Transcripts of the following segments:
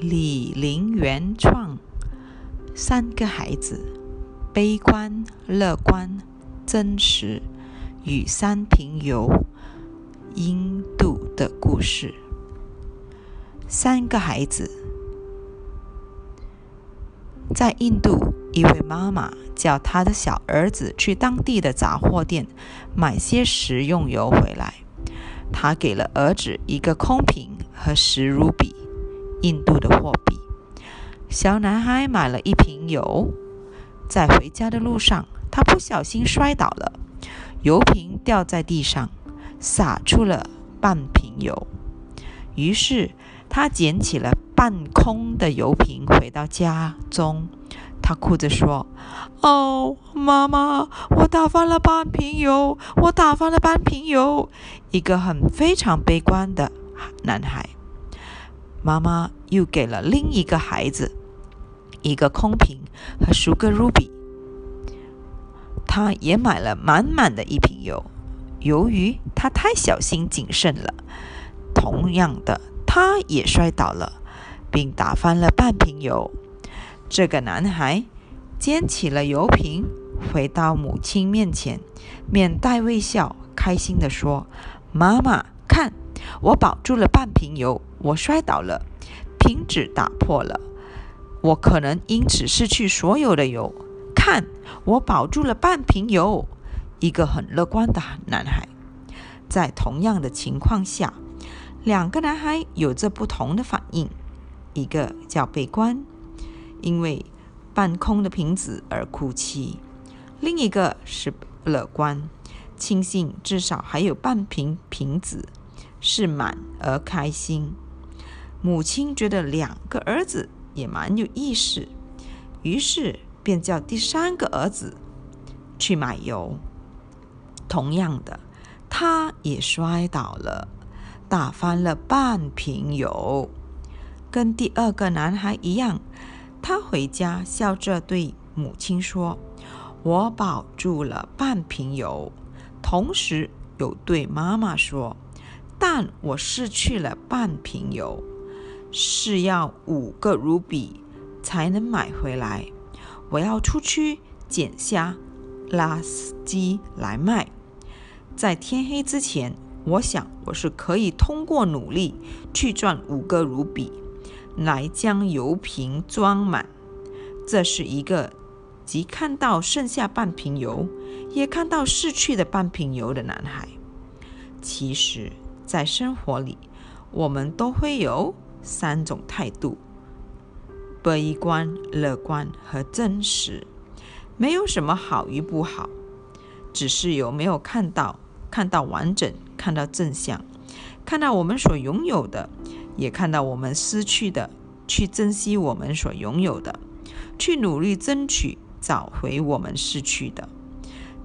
李林原创。三个孩子，悲观、乐观、真实与三平游，印度的故事。三个孩子，在印度，一位妈妈叫她的小儿子去当地的杂货店买些食用油回来。她给了儿子一个空瓶和十卢比，印度的货币。小男孩买了一瓶油，在回家的路上，他不小心摔倒了，油瓶掉在地上，洒出了半瓶油。于是他捡起了半空的油瓶，回到家中，他哭着说：“哦，妈妈，我打翻了半瓶油，我打翻了半瓶油。”一个很非常悲观的男孩。妈妈又给了另一个孩子。一个空瓶和十个卢比，他也买了满满的一瓶油。由于他太小心谨慎了，同样的，他也摔倒了，并打翻了半瓶油。这个男孩捡起了油瓶，回到母亲面前，面带微笑，开心地说：“妈妈，看，我保住了半瓶油。我摔倒了，瓶子打破了。”我可能因此失去所有的油。看，我保住了半瓶油。一个很乐观的男孩，在同样的情况下，两个男孩有着不同的反应。一个叫悲观，因为半空的瓶子而哭泣；另一个是乐观，庆幸至少还有半瓶瓶子是满而开心。母亲觉得两个儿子。也蛮有意思，于是便叫第三个儿子去买油。同样的，他也摔倒了，打翻了半瓶油。跟第二个男孩一样，他回家笑着对母亲说：“我保住了半瓶油。”同时又对妈妈说：“但我失去了半瓶油。”是要五个卢比才能买回来。我要出去捡下垃圾来卖。在天黑之前，我想我是可以通过努力去赚五个卢比，来将油瓶装满。这是一个既看到剩下半瓶油，也看到逝去的半瓶油的男孩。其实，在生活里，我们都会有。三种态度：悲观、乐观和真实。没有什么好与不好，只是有没有看到、看到完整、看到正向、看到我们所拥有的，也看到我们失去的，去珍惜我们所拥有的，去努力争取找回我们失去的。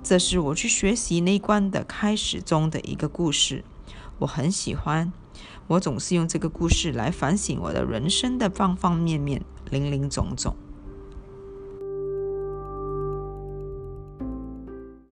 这是我去学习内观的开始中的一个故事，我很喜欢。我总是用这个故事来反省我的人生的方方面面、零零总总。